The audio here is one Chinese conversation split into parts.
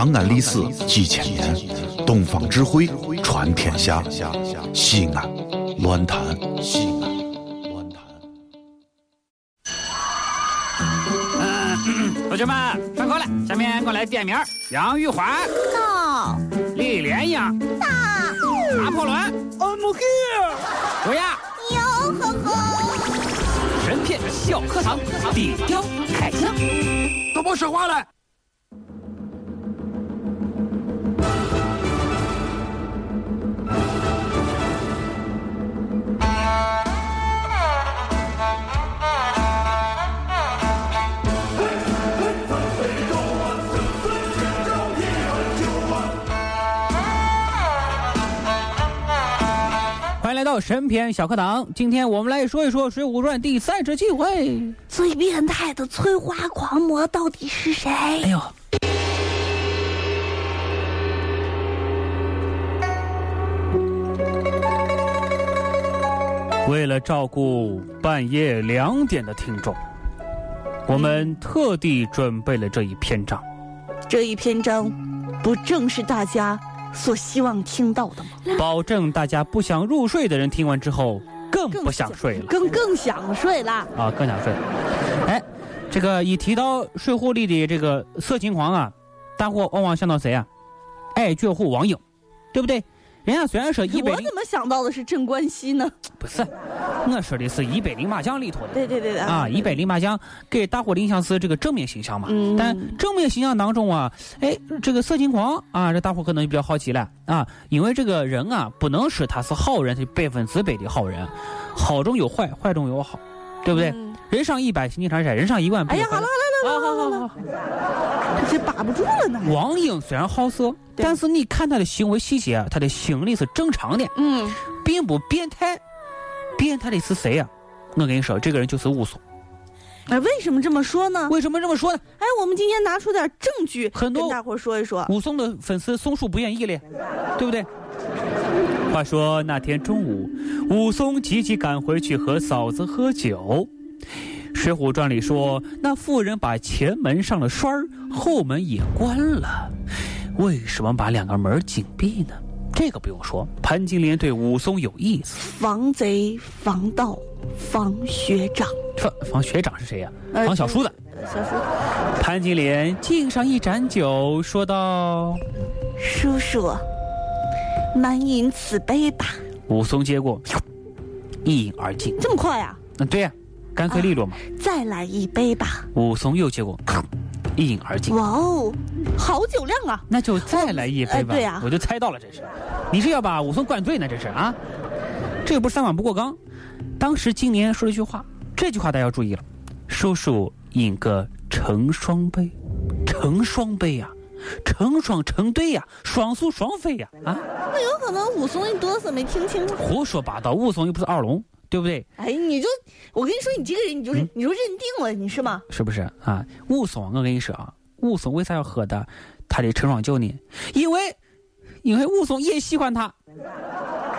长安历史几千年，东方智慧传天下。西安，乱谈西安，乱谈。同学们上课了，下面我来点名：杨玉环、到李莲英、大拿破仑、I'm here。卓雅。哟呵呵，神片小课堂，底雕开箱。都别说话了。来到神篇小课堂，今天我们来说一说《水浒传》第三十七回。最变态的催花狂魔到底是谁？哎呦，为了照顾半夜两点的听众，我们特地准备了这一篇章。这一篇章，不正是大家所希望听到的吗？保证大家不想入睡的人听完之后更不想睡了更更想睡了。啊，更想睡。哎，这个一提到《水浒》里的这个色情狂啊，大伙往往想到谁啊？爱绝户王英，对不对？人家虽然说一百零我怎么想到的是镇关西呢？不是，我说的是一百零麻将里头的。对对对对啊，一百零麻将给大伙的印象是这个正面形象嘛，嗯但正面形象当中啊，哎，这个色情狂啊，这大伙可能就比较好奇了啊，因为这个人啊，不能说他是好人，他百分之百的好人，好中有坏，坏中有好，对不对？嗯人上一百，心地常晒，人上一万，哎呀，好了好了啊，好好好了好了，好。这把不住了呢。王英虽然好色，但是你看他的行为细节啊，他的心理是正常的，嗯，并不变态。变态的是谁呀、我跟你说，这个人就是武松。哎，为什么这么说呢？为什么这么说呢？哎，我们今天拿出点证据，很多跟大伙说一说。武松的粉丝松树不愿意了，对不对？话说那天中午，武松急急赶回去和嫂子喝酒。《水浒传》里说，那妇人把前门上了栓儿，后门也关了。为什么把两个门紧闭呢？这个不用说，潘金莲对武松有意思。防贼、防盗、防学长。防防学长是谁呀、呃方小叔子。小叔，潘金莲敬上一盏酒，说道叔叔，满饮此杯吧。：“武松接过，一饮而尽。这么快啊？嗯，对呀、干脆利落嘛。再来一杯吧。武松又接过，一饮而尽。哇哦，好酒量啊！那就再来一杯吧。哎对呀我就猜到了，这是，你是要把武松灌醉呢？这是啊，这又不是三碗不过冈。当时金莲说了一句话，这句话大家要注意了，叔叔饮个成双杯，成双杯呀、成双成对呀、双宿双飞呀啊！那有可能武松一哆嗦没听清楚。胡说八道，武松又不是二龙，对不对？哎，你就我跟你说，你这个人你嗯就是、你就认定了，你是吗？是不是啊？雾凇，我跟你说啊，雾凇为啥要喝的他的成双酒呢？因为，因为武松也喜欢他。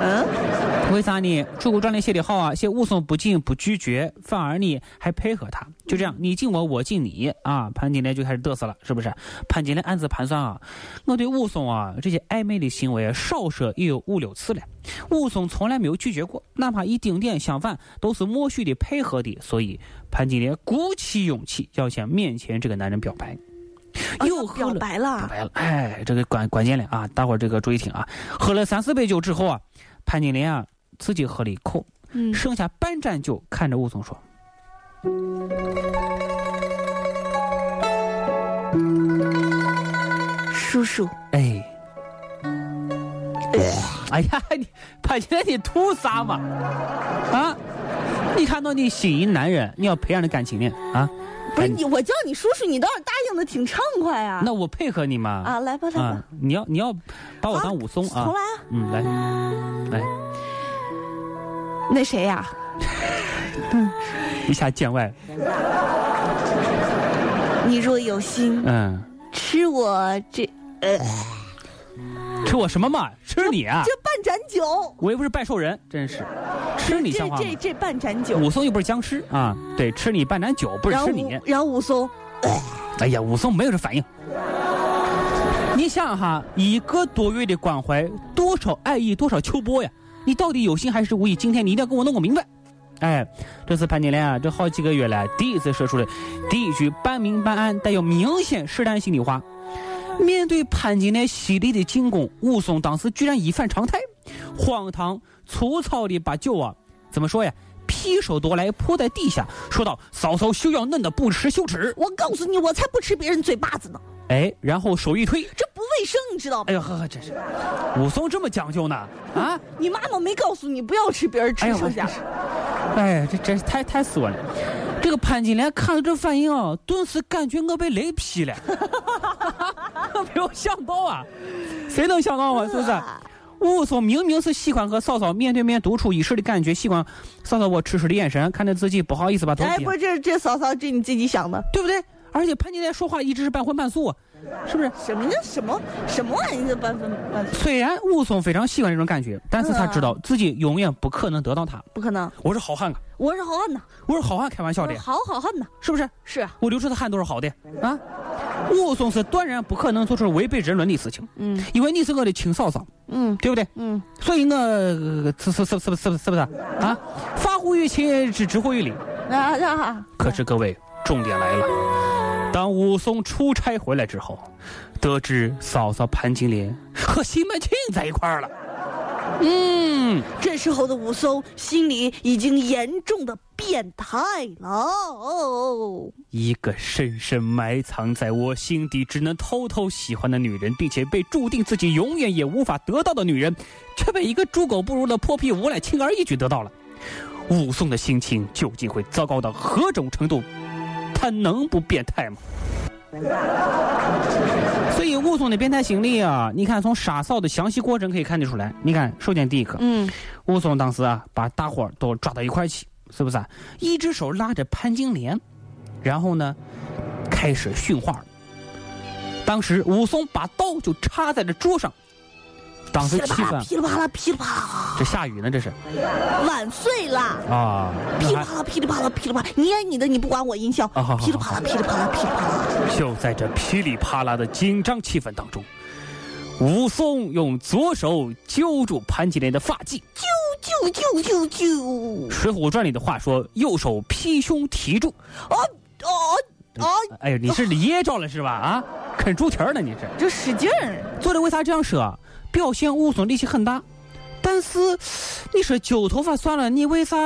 嗯，为啥呢？《水浒传》里写的好啊，写武松不仅不拒绝，反而呢还配合他，就这样，你敬我，我敬你啊。潘金莲就开始嘚瑟了，是不是？潘金莲暗自盘算啊，我对武松啊这些暧昧的行为啊，少说也有五六次了。武松从来没有拒绝过，哪怕一丁点相反，都是默许的配合的。所以潘金莲鼓起勇气要向面前这个男人表白。又喝了表白了表。白了，哎，这个关关键了啊！大伙儿这个注意听啊，喝了三四杯酒之后啊，潘金莲啊自己喝了一口，嗯，剩下半盏酒，看着武松说叔叔，：“哎，哎呀，你潘金莲你图啥嘛？啊，你看到你心仪男人，你要培养的感情呢啊？哎不是你，我叫你叔叔，你倒是答应的挺畅快啊。那我配合你嘛？啊，来吧来吧啊，，你要你要把我当武松啊重？来啊。嗯，来来，那谁呀、一下见外，你若有心嗯，吃我这呃吃我什么嘛？吃你啊！这半盏酒，我又不是拜寿人，真是吃你这像话吗这？这半盏酒，武松又不是僵尸啊，对，吃你半盏酒，不是吃你武。然后武松，哎呀，武松没有这反应。你想哈，一个多月的关怀，多少爱意，多少秋波呀！你到底有心还是无意？今天你一定要跟我弄个明白。哎，这次潘金莲啊，这好几个月来第一次说出了第一句半明半暗、带有明显试探性的话。面对潘金莲犀利的进攻，武松当时居然一反常态，荒唐粗糙的把酒啊，怎么说呀？劈手夺来泼在地下，说道：“嫂嫂休要嫩的不识羞耻。”我告诉你，我才不吃别人嘴巴子呢。哎，然后手一推，这不卫生，你知道吗？哎呦呵呵，真是，武松这么讲究呢？啊，你妈妈没告诉你不要吃别人吃剩下？哎，这真是太太损了。这个潘金莲看到这反应啊，顿时感觉我被雷劈了。没有想到啊，谁能想到啊？是不是？武松明明是喜欢和嫂嫂面对面独处一室的感觉，喜欢嫂嫂我痴痴的眼神，看着自己不好意思把头低。哎，不，这这嫂嫂，这你自己想的，对不对？而且潘金莲说话一直是半荤半素，是不是？什么叫什么什么玩意儿半荤半素？虽然武松非常喜欢这种感觉，但是他知道自己永远不可能得到他。不可能，我是好汉啊！我是好汉呐！我是好汉，开玩笑的。好好汉呐，是不是？是啊，我流出的汗都是好的啊！武松是断然不可能做出违背人伦的事情。嗯，因为你是我的亲嫂嫂。嗯，对不对？嗯，所以我是是是是是是是不是啊？发乎于情，止止乎于理。啊啊！可是各位，重点来了。当武松出差回来之后，得知嫂嫂潘金莲和西门庆在一块儿了。嗯，这时候的武松心里已经严重的变态了。一个深深埋藏在我心底、只能偷偷喜欢的女人，并且被注定自己永远也无法得到的女人，却被一个猪狗不如的泼皮无赖轻而易举得到了。武松的心情究竟会糟糕到何种程度？他能不变态吗？所以武松的变态心理啊，你看从杀嫂的详细过程可以看得出来。你看，首先第一个，嗯，武松当时啊，把大伙都抓到一块去，是不是？啊一只手拉着潘金莲，然后呢，开始训话。当时武松把刀就插在了桌上。当时气氛噼里啪啦噼里啪啦，这下雨呢？这是晚睡了啊！噼里啪啦噼里啪啦噼里啪啦，你爱你的，你不管我音效。噼里啪啦噼里啪啦噼里啪啦。就在这噼里啪啦的紧张气氛当中，武松用左手揪住潘金莲的发髻，揪揪揪揪揪。《水浒传》里的话说，右手劈胸提住。哦哦哦！哎呀，你是噎着了是吧？啊，啃猪蹄儿呢？你是？就使劲儿。做的为啥这样说？表现武松力气很大，但是你说揪头发算了，你为啥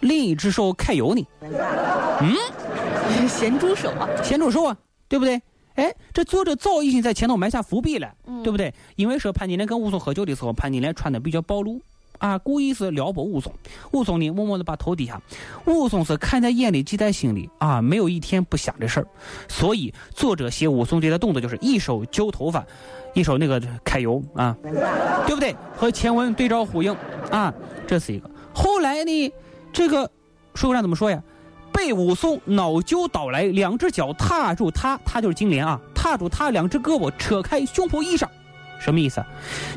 另一只手揩油呢？嗯，咸猪手啊，咸猪手啊，对不对？哎，这作者早已经在前头埋下伏笔了，对不对？因为说潘金莲跟武松喝酒的时候，潘金莲穿的比较暴露。啊，故意是撩拨武松，武松呢默默的把头低下，武松是看在眼里记在心里啊，没有一天不想这事儿，所以作者写武松这个动作就是一手揪头发，一手那个揩油啊，对不对？和前文对照呼应啊，这是一个。后来呢，这个水浒传怎么说呀？被武松恼揪倒来，两只脚踏住他，他就是金莲啊，踏住他两只胳膊，扯开胸脯衣裳，什么意思？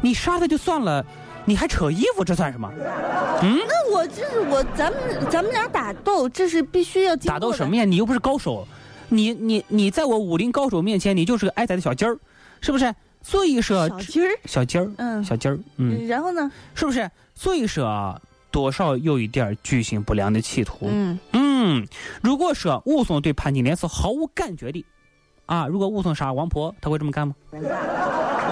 你杀他就算了。你还扯衣服，这算什么？嗯，那我这是我，咱们咱们俩打斗，这是必须要打斗什么呀？你又不是高手，你你你在我武林高手面前，你就是个挨宰的小鸡儿，是不是？所以说小鸡儿，小鸡儿，嗯，小鸡儿，嗯，然后呢？是不是？所以说多少有一点居心不良的企图。嗯嗯，如果说武松对潘金莲是毫无感觉的，啊，如果武松杀王婆，他会这么干吗？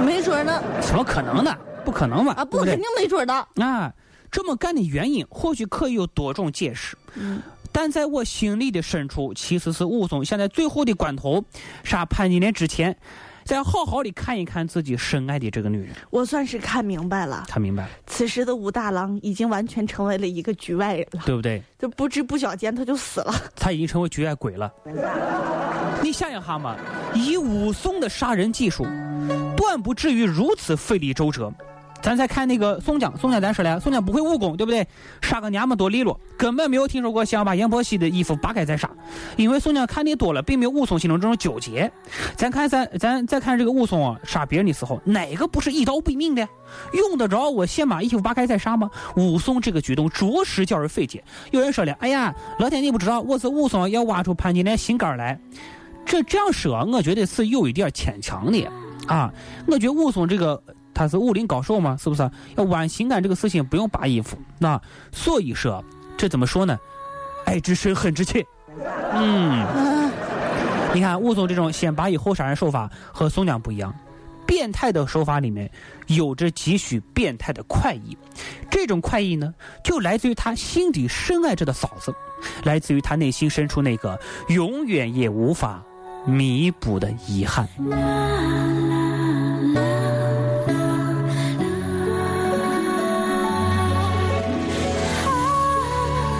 没准呢。怎么可能呢？不可能吧？啊，不，肯定没准的。啊，这么干的原因或许可以有多种解释。嗯，但在我心里的深处，其实是武松想在最后的关头杀潘金莲之前，再好好的看一看自己深爱的这个女人。我算是看明白了。看明白了。此时的武大郎已经完全成为了一个局外人了，对不对？就不知不觉间他就死了。他已经成为局外鬼了。你想一下嘛，以武松的杀人技术，断不至于如此费力周折。咱再看那个宋江，宋江咱说了，宋江不会武功，对不对？杀个娘们多利落，根本没有听说过想把阎婆惜的衣服扒开再杀。因为宋江看的多了，并没有武松心中这种纠结。咱看咱咱再看这个武松啊，杀别人的时候，哪个不是一刀毙命的？用得着我先把衣服扒开再杀吗？武松这个举动着实叫人费解。有人说了，哎呀，老天你不知道，我是武松要挖出潘金莲心肝来。这这样说，我觉得是有一点牵强的。啊，我觉得武松这个他是武林高手嘛，是不是？要玩情感这个事情不用扒衣服，那所以说这怎么说呢？爱之深，恨之切。嗯，你看武松这种先扒衣后杀人手法和宋江不一样。变态的手法里面有着几许变态的快意，这种快意呢，就来自于他心底深爱着的嫂子，来自于他内心深处那个永远也无法弥补的遗憾。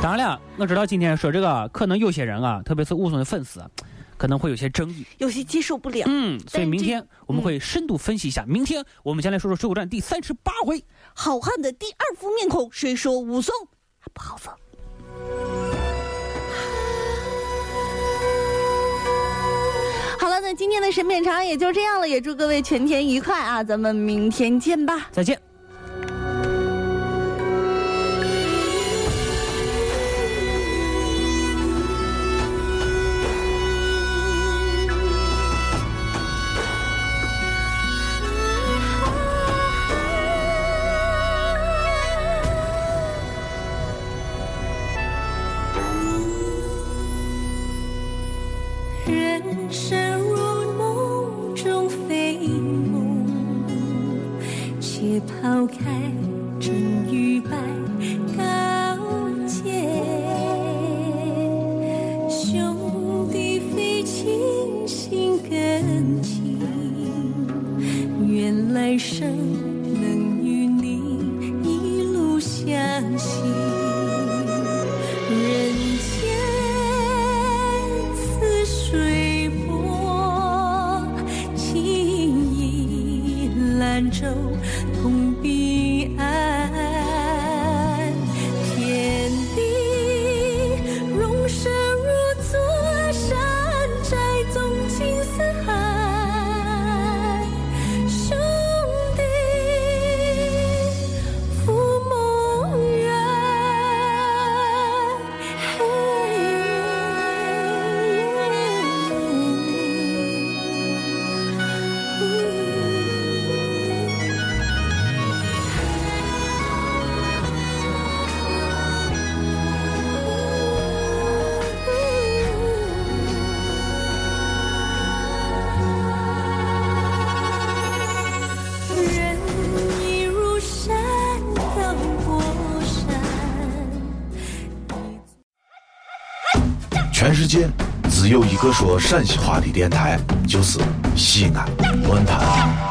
当然了，我知道今天说这个，可能有些人啊，特别是武松的粉丝。可能会有些争议，有些接受不了。嗯，所以明天我们会深度分析一下。明天我们将来说说《水浒传》第三十八回，好汉的第二副面孔，谁说武松不好色？好了，那今天的审片长也就这样了，也祝各位全天愉快啊！咱们明天见吧，再见。人生如梦中飞舞，且抛开真与白高洁，兄弟非亲心更亲，愿来生能与你一路相行。只有一个说陕西话的电台，就是西安论坛。